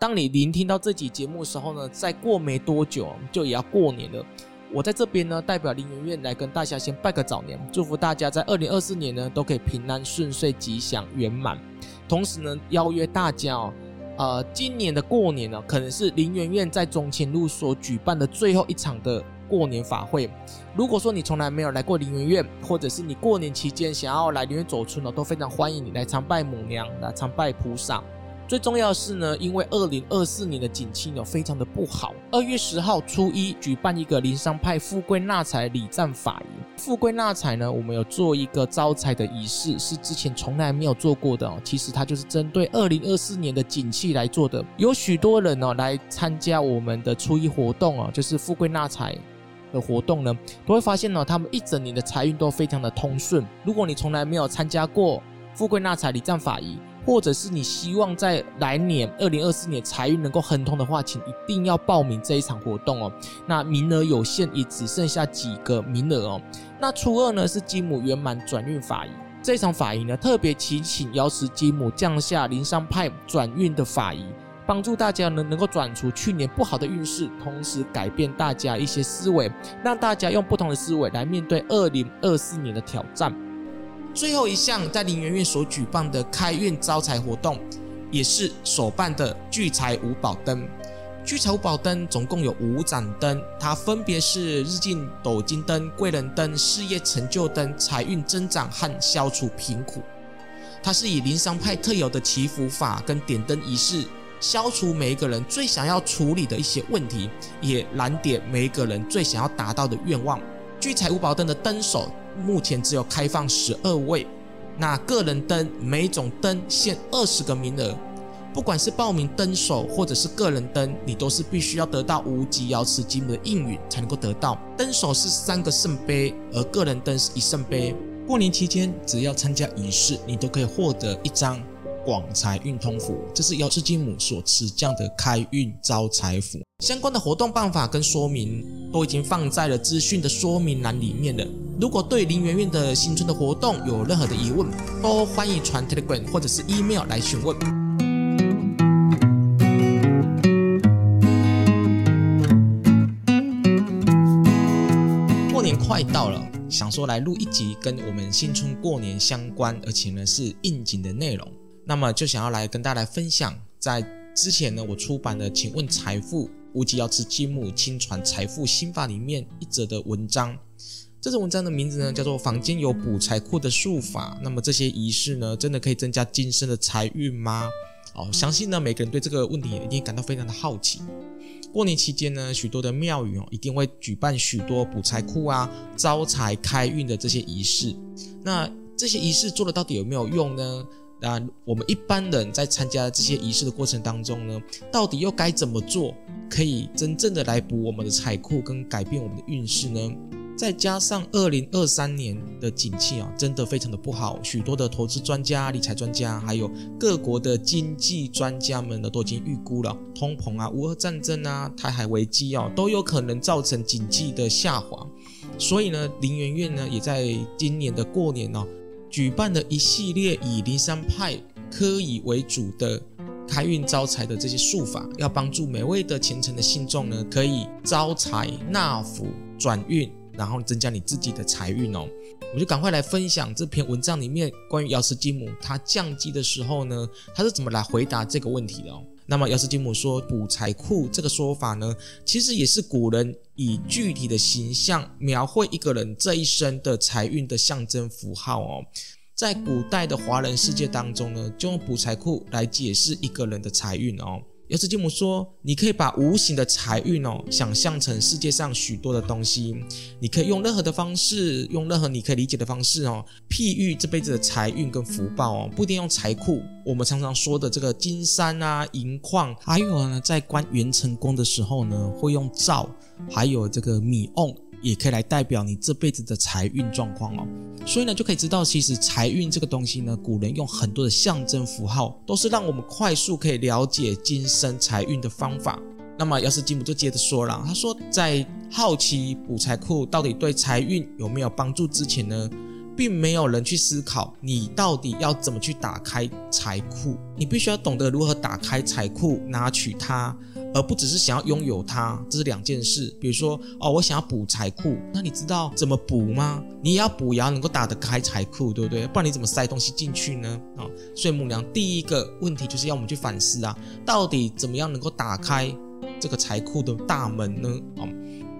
当你聆听到这集节目的时候呢，再过没多久就也要过年了。我在这边呢，代表林园院来跟大家先拜个早年，祝福大家在二零二四年呢都可以平安顺遂、吉祥圆满。同时呢，邀约大家哦，呃，今年的过年呢，可能是林园院在中清路所举办的最后一场的过年法会。如果说你从来没有来过林园院，或者是你过年期间想要来林园走春哦，都非常欢迎你来参拜母娘，来参拜菩萨。最重要的是呢，因为二零二四年的景气呢非常的不好。二月十号初一举办一个灵山派富贵纳财礼赞法仪。富贵纳财呢，我们有做一个招财的仪式，是之前从来没有做过的哦。其实它就是针对二零二四年的景气来做的。有许多人呢来参加我们的初一活动哦，就是富贵纳财的活动呢，都会发现呢，他们一整年的财运都非常的通顺。如果你从来没有参加过富贵纳财礼赞法仪，或者是你希望在来年二零二四年财运能够亨通的话，请一定要报名这一场活动哦。那名额有限，也只剩下几个名额哦。那初二呢是金母圆满转运法仪，这场法仪呢特别祈请瑶池金母降下灵山派转运的法仪，帮助大家呢能够转除去年不好的运势，同时改变大家一些思维，让大家用不同的思维来面对二零二四年的挑战。最后一项在林园院所举办的开运招财活动，也是所办的聚财五宝灯。聚财五宝灯总共有五盏灯，它分别是日进斗金灯、贵人灯、事业成就灯、财运增长和消除贫苦。它是以灵商派特有的祈福法跟点灯仪式，消除每一个人最想要处理的一些问题，也燃点每一个人最想要达到的愿望。聚财五宝灯的灯手。目前只有开放十二位，那个人灯每种灯限二十个名额，不管是报名灯手或者是个人灯，你都是必须要得到无极瑶池金母的应允才能够得到。灯手是三个圣杯，而个人灯是一圣杯。过年期间，只要参加仪式，你都可以获得一张。广财运通符，这是瑶池金母所持降的开运招财符。相关的活动办法跟说明都已经放在了资讯的说明栏里面了。如果对林媛媛的新春的活动有任何的疑问，都欢迎传 Telegram 或者是 email 来询问。过年快到了，想说来录一集跟我们新春过年相关，而且呢是应景的内容。那么就想要来跟大家来分享，在之前呢，我出版的《请问财富无极要吃金母亲传财富心法》里面一则的文章。这则文章的名字呢，叫做“房间有补财库的术法”。那么这些仪式呢，真的可以增加今生的财运吗？哦，相信呢，每个人对这个问题也一定感到非常的好奇。过年期间呢，许多的庙宇哦，一定会举办许多补财库啊、招财开运的这些仪式。那这些仪式做的到底有没有用呢？那我们一般人在参加这些仪式的过程当中呢，到底又该怎么做，可以真正的来补我们的财库跟改变我们的运势呢？再加上二零二三年的景气啊，真的非常的不好，许多的投资专家、理财专家，还有各国的经济专家们呢，都已经预估了通膨啊、乌俄战争啊、台海危机啊，都有可能造成经济的下滑。所以呢，林园院呢，也在今年的过年呢。举办了一系列以灵山派科仪为主的开运招财的这些术法，要帮助每位的虔诚的信众呢，可以招财纳福转运，然后增加你自己的财运哦。我就赶快来分享这篇文章里面关于姚斯金母他降级的时候呢，他是怎么来回答这个问题的哦。那么姚斯金母说补财库这个说法呢，其实也是古人以具体的形象描绘一个人这一生的财运的象征符号哦。在古代的华人世界当中呢，就用补财库来解释一个人的财运哦。瑶池金母说，你可以把无形的财运哦，想象成世界上许多的东西，你可以用任何的方式，用任何你可以理解的方式哦，譬喻这辈子的财运跟福报哦，不一定用财库。我们常常说的这个金山啊、银矿，还有呢，在观元成功的时候呢，会用灶，还有这个米瓮。也可以来代表你这辈子的财运状况哦，所以呢，就可以知道，其实财运这个东西呢，古人用很多的象征符号，都是让我们快速可以了解今生财运的方法。那么，要是金母就接着说了，他说，在好奇补财库到底对财运有没有帮助之前呢，并没有人去思考你到底要怎么去打开财库。你必须要懂得如何打开财库，拿取它。而不只是想要拥有它，这是两件事。比如说，哦，我想要补财库，那你知道怎么补吗？你也要补，也要能够打得开财库，对不对？不然你怎么塞东西进去呢？啊、所以母娘第一个问题就是要我们去反思啊，到底怎么样能够打开这个财库的大门呢？啊、哦，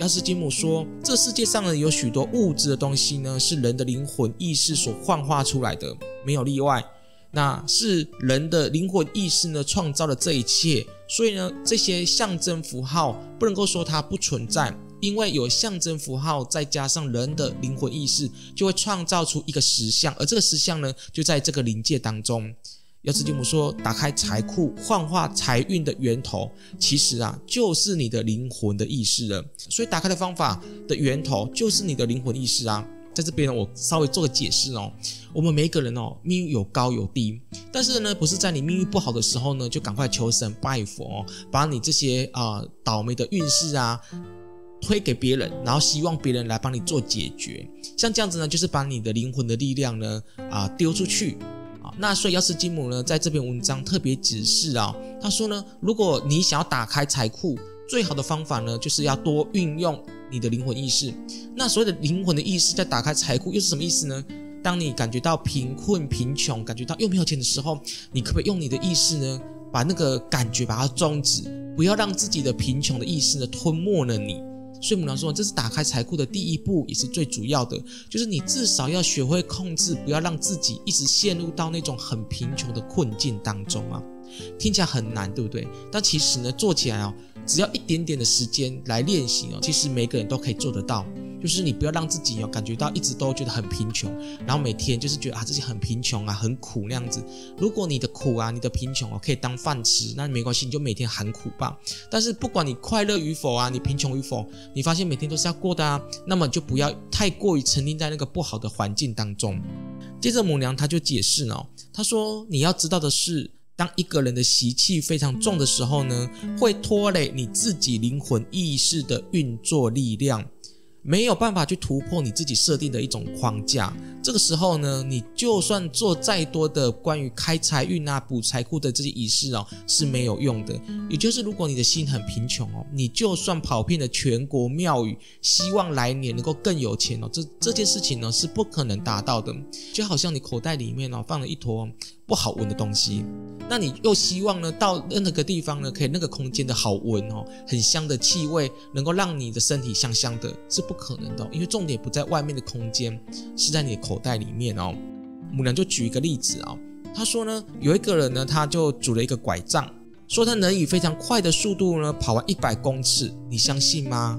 药师金母说，这世界上呢有许多物质的东西呢，是人的灵魂意识所幻化出来的，没有例外。那是人的灵魂意识呢创造了这一切，所以呢，这些象征符号不能够说它不存在，因为有象征符号，再加上人的灵魂意识，就会创造出一个实相，而这个实相呢，就在这个灵界当中。药师金母说，打开财库、幻化财运的源头，其实啊，就是你的灵魂的意识了。所以，打开的方法的源头就是你的灵魂意识啊。在这边呢，我稍微做个解释哦。我们每一个人哦，命运有高有低，但是呢，不是在你命运不好的时候呢，就赶快求神拜佛哦，把你这些啊、倒霉的运势啊推给别人，然后希望别人来帮你做解决。像这样子呢，就是把你的灵魂的力量呢啊、呃、丢出去啊。那所以药师金母呢，在这篇文章特别指示啊，他说呢，如果你想要打开财库，最好的方法呢，就是要多运用。你的灵魂意识，那所谓的灵魂的意识在打开财库又是什么意思呢？当你感觉到贫困、贫穷，感觉到又没有钱的时候，你可不可以用你的意识呢，把那个感觉把它终止，不要让自己的贫穷的意识呢吞没了你。所以我们常说，这是打开财库的第一步，也是最主要的，就是你至少要学会控制，不要让自己一直陷入到那种很贫穷的困境当中啊。听起来很难，对不对？但其实呢，做起来哦。只要一点点的时间来练习哦，其实每个人都可以做得到。就是你不要让自己哦感觉到一直都觉得很贫穷，然后每天就是觉得啊自己很贫穷啊很苦那样子。如果你的苦啊你的贫穷哦可以当饭吃，那没关系，你就每天喊苦吧。但是不管你快乐与否啊，你贫穷与否，你发现每天都是要过的啊，那么就不要太过于沉溺在那个不好的环境当中。接着母娘她就解释哦，她说你要知道的是。当一个人的习气非常重的时候呢，会拖累你自己灵魂意识的运作力量。没有办法去突破你自己设定的一种框架，这个时候呢，你就算做再多的关于开财运啊、补财库的这些仪式哦，是没有用的。也就是如果你的心很贫穷哦，你就算跑遍了全国庙宇，希望来年能够更有钱哦，这这件事情呢是不可能达到的。就好像你口袋里面哦放了一坨不好闻的东西，那你又希望呢到任何个地方呢可以那个空间的好闻哦，很香的气味能够让你的身体香香的，是不可能的，因为重点不在外面的空间，是在你的口袋里面哦。母娘就举一个例子啊，他说呢，有一个人呢，他就拄了一个拐杖，说他能以非常快的速度呢跑完一百公尺，你相信吗？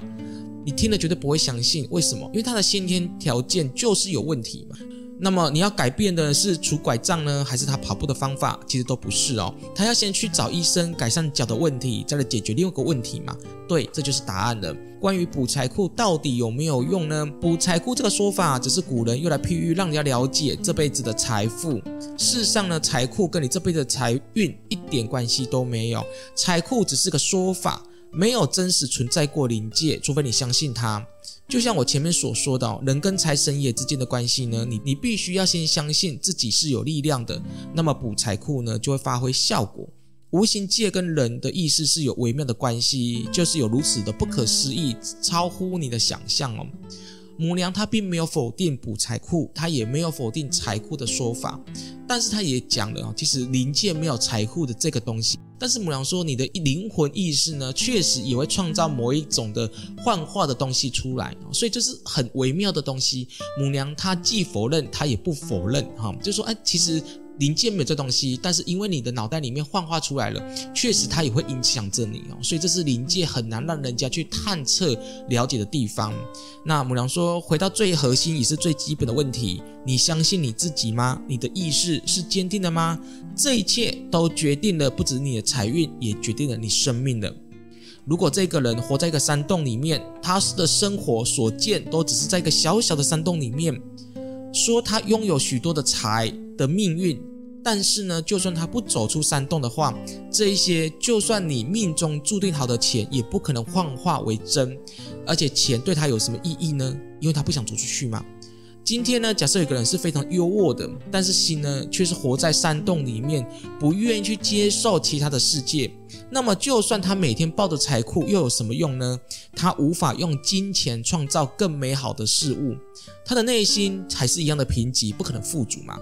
你听了绝对不会相信，为什么？因为他的先天条件就是有问题嘛。那么你要改变的是拄拐杖呢，还是他跑步的方法？其实都不是哦。他要先去找医生改善脚的问题，再来解决另外一个问题嘛。对，这就是答案了。关于补财库到底有没有用呢？补财库这个说法只是古人用来譬喻，让人家了解这辈子的财富。事实上呢，财库跟你这辈子的财运一点关系都没有。财库只是个说法，没有真实存在过灵界，除非你相信它。就像我前面所说的，人跟财神爷之间的关系呢，你你必须要先相信自己是有力量的，那么补财库呢就会发挥效果。无形界跟人的意识是有微妙的关系，就是有如此的不可思议，超乎你的想象哦。母娘她并没有否定补财库，她也没有否定财库的说法，但是她也讲了，其实灵界没有财库的这个东西。但是母娘说，你的灵魂意识呢，确实也会创造某一种的幻化的东西出来，所以这是很微妙的东西。母娘她既否认，她也不否认，哈，就说，哎，其实。灵界没有这东西，但是因为你的脑袋里面幻化出来了，确实它也会影响着你哦，所以这是灵界很难让人家去探测了解的地方。那母娘说，回到最核心也是最基本的问题，你相信你自己吗？你的意识是坚定的吗？这一切都决定了不止你的财运，也决定了你生命的。如果这个人活在一个山洞里面，他的生活所见都只是在一个小小的山洞里面，说他拥有许多的财的命运。但是呢，就算他不走出山洞的话，这一些就算你命中注定好的钱，也不可能幻化为真。而且钱对他有什么意义呢？因为他不想走出去嘛。今天呢，假设有个人是非常优渥的，但是心呢却是活在山洞里面，不愿意去接受其他的世界。那么，就算他每天抱着财库，又有什么用呢？他无法用金钱创造更美好的事物，他的内心还是一样的贫瘠，不可能富足嘛。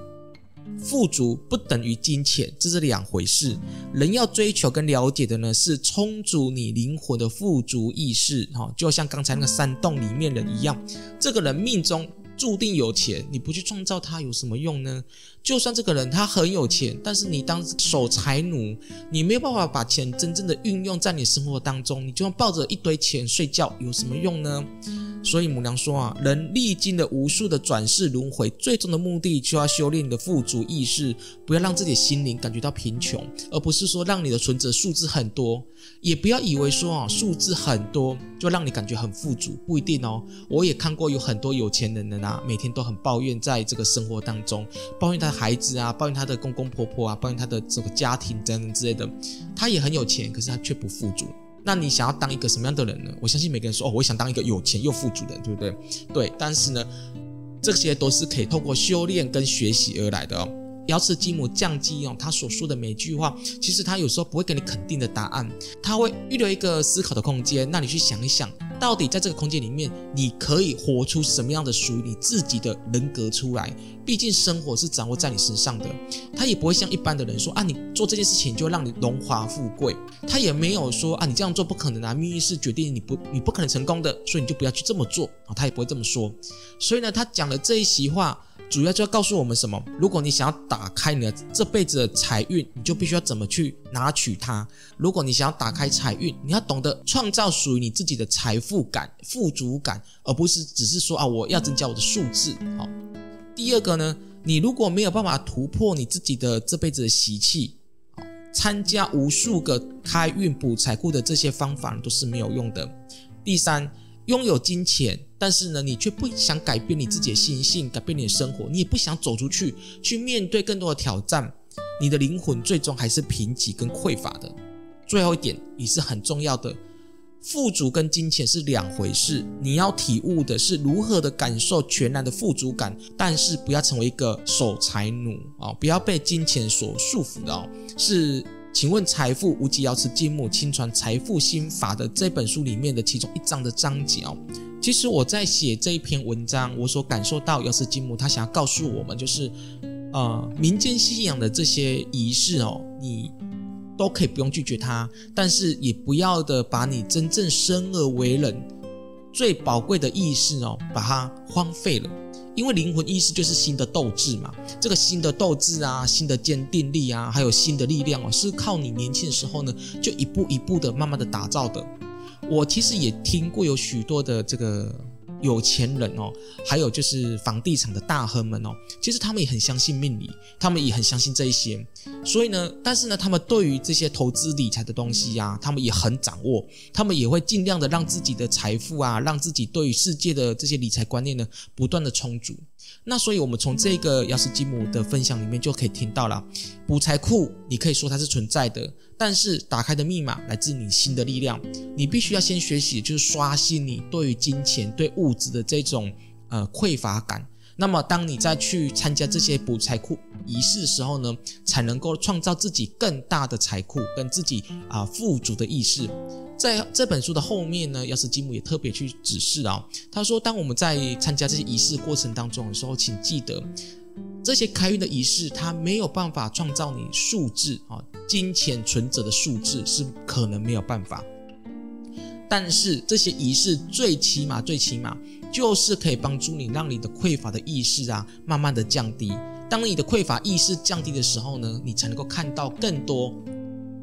富足不等于金钱，这是两回事。人要追求跟了解的呢，是充足你灵魂的富足意识。哈，就像刚才那个山洞里面人一样，这个人命中。注定有钱，你不去创造它有什么用呢？就算这个人他很有钱，但是你当守财奴，你没有办法把钱真正的运用在你生活当中，你就算抱着一堆钱睡觉有什么用呢？所以母娘说啊，人历经了无数的转世轮回，最终的目的就要修炼你的富足意识，不要让自己心灵感觉到贫穷，而不是说让你的存折数字很多，也不要以为说啊数字很多就让你感觉很富足，不一定哦。我也看过有很多有钱人的呢，啊每天都很抱怨在这个生活当中，抱怨他的孩子啊，抱怨他的公公婆婆啊，抱怨他的这个家庭等等之类的，他也很有钱，可是他却不富足。那你想要当一个什么样的人呢？我相信每个人说哦，我想当一个有钱又富足的人，对不对？对，但是呢，这些都是可以透过修炼跟学习而来的哦。瑶池金母降基哦，他所说的每句话，其实他有时候不会给你肯定的答案，他会预留一个思考的空间，让你去想一想，到底在这个空间里面，你可以活出什么样的属于你自己的人格出来。毕竟生活是掌握在你身上的，他也不会像一般的人说啊，你做这件事情就让你荣华富贵，他也没有说啊，你这样做不可能啊，命运是决定你不你不可能成功的，所以你就不要去这么做啊，他也不会这么说。所以呢，他讲了这一席话。主要就要告诉我们什么？如果你想要打开你的这辈子的财运，你就必须要怎么去拿取它。如果你想要打开财运，你要懂得创造属于你自己的财富感、富足感，而不是只是说啊，我要增加我的数字。好，第二个呢，你如果没有办法突破你自己的这辈子的习气，参加无数个开运补财库的这些方法都是没有用的。第三。拥有金钱，但是呢，你却不想改变你自己的心性，改变你的生活，你也不想走出去，去面对更多的挑战，你的灵魂最终还是贫瘠跟匮乏的。最后一点也是很重要的，富足跟金钱是两回事，你要体悟的是如何的感受全然的富足感，但是不要成为一个守财奴啊，不要被金钱所束缚的哦，是。请问财富无极瑶池金木亲传财富心法的这本书里面的其中一章的章节哦，其实我在写这一篇文章，我所感受到瑶池金木他想要告诉我们，就是呃民间信仰的这些仪式哦，你都可以不用拒绝它，但是也不要的把你真正生而为人最宝贵的意识哦，把它荒废了。因为灵魂意识就是新的斗志嘛，这个新的斗志啊，新的坚定力啊，还有新的力量哦，是靠你年轻的时候呢，就一步一步的慢慢的打造的。我其实也听过有许多的这个。有钱人哦，还有就是房地产的大亨们哦，其实他们也很相信命理，他们也很相信这一些，所以呢，但是呢，他们对于这些投资理财的东西呀，他们也很掌握，他们也会尽量的让自己的财富啊，让自己对于世界的这些理财观念呢，不断的充足。那所以，我们从这个瑶池金母的分享里面就可以听到了，补财库，你可以说它是存在的，但是打开的密码来自你新的力量，你必须要先学习，就是刷新你对于金钱、对物质的这种呃匮乏感。那么，当你再去参加这些补财库仪式的时候呢，才能够创造自己更大的财库，跟自己啊、富足的意识。在这本书的后面呢，要是吉姆也特别去指示啊，他说，当我们在参加这些仪式过程当中的时候，请记得，这些开运的仪式，它没有办法创造你数字啊，金钱存折的数字是可能没有办法，但是这些仪式最起码最起码就是可以帮助你，让你的匮乏的意识啊，慢慢的降低。当你的匮乏意识降低的时候呢，你才能够看到更多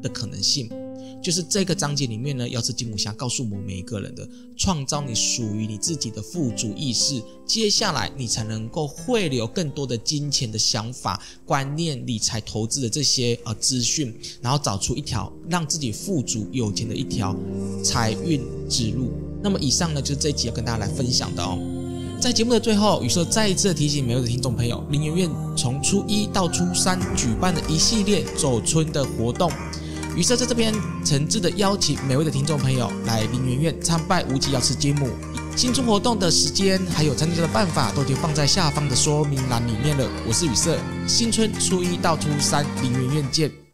的可能性。就是这个章节里面呢，要是金木侠告诉我们每一个人的，创造你属于你自己的富足意识，接下来你才能够汇流更多的金钱的想法、观念、理财投资的这些呃资讯，然后找出一条让自己富足有钱的一条财运之路。那么以上呢，就是这一集要跟大家来分享的哦。在节目的最后，宇色再一次提醒每位的听众朋友，林媛媛从初一到初三举办的一系列走春的活动。宇色在这边诚挚的邀请每位的听众朋友来林媛媛参拜无极瑶池金母，新春活动的时间还有参加的办法都已经放在下方的说明栏里面了。我是雨色，新春初一到初三，林园院见。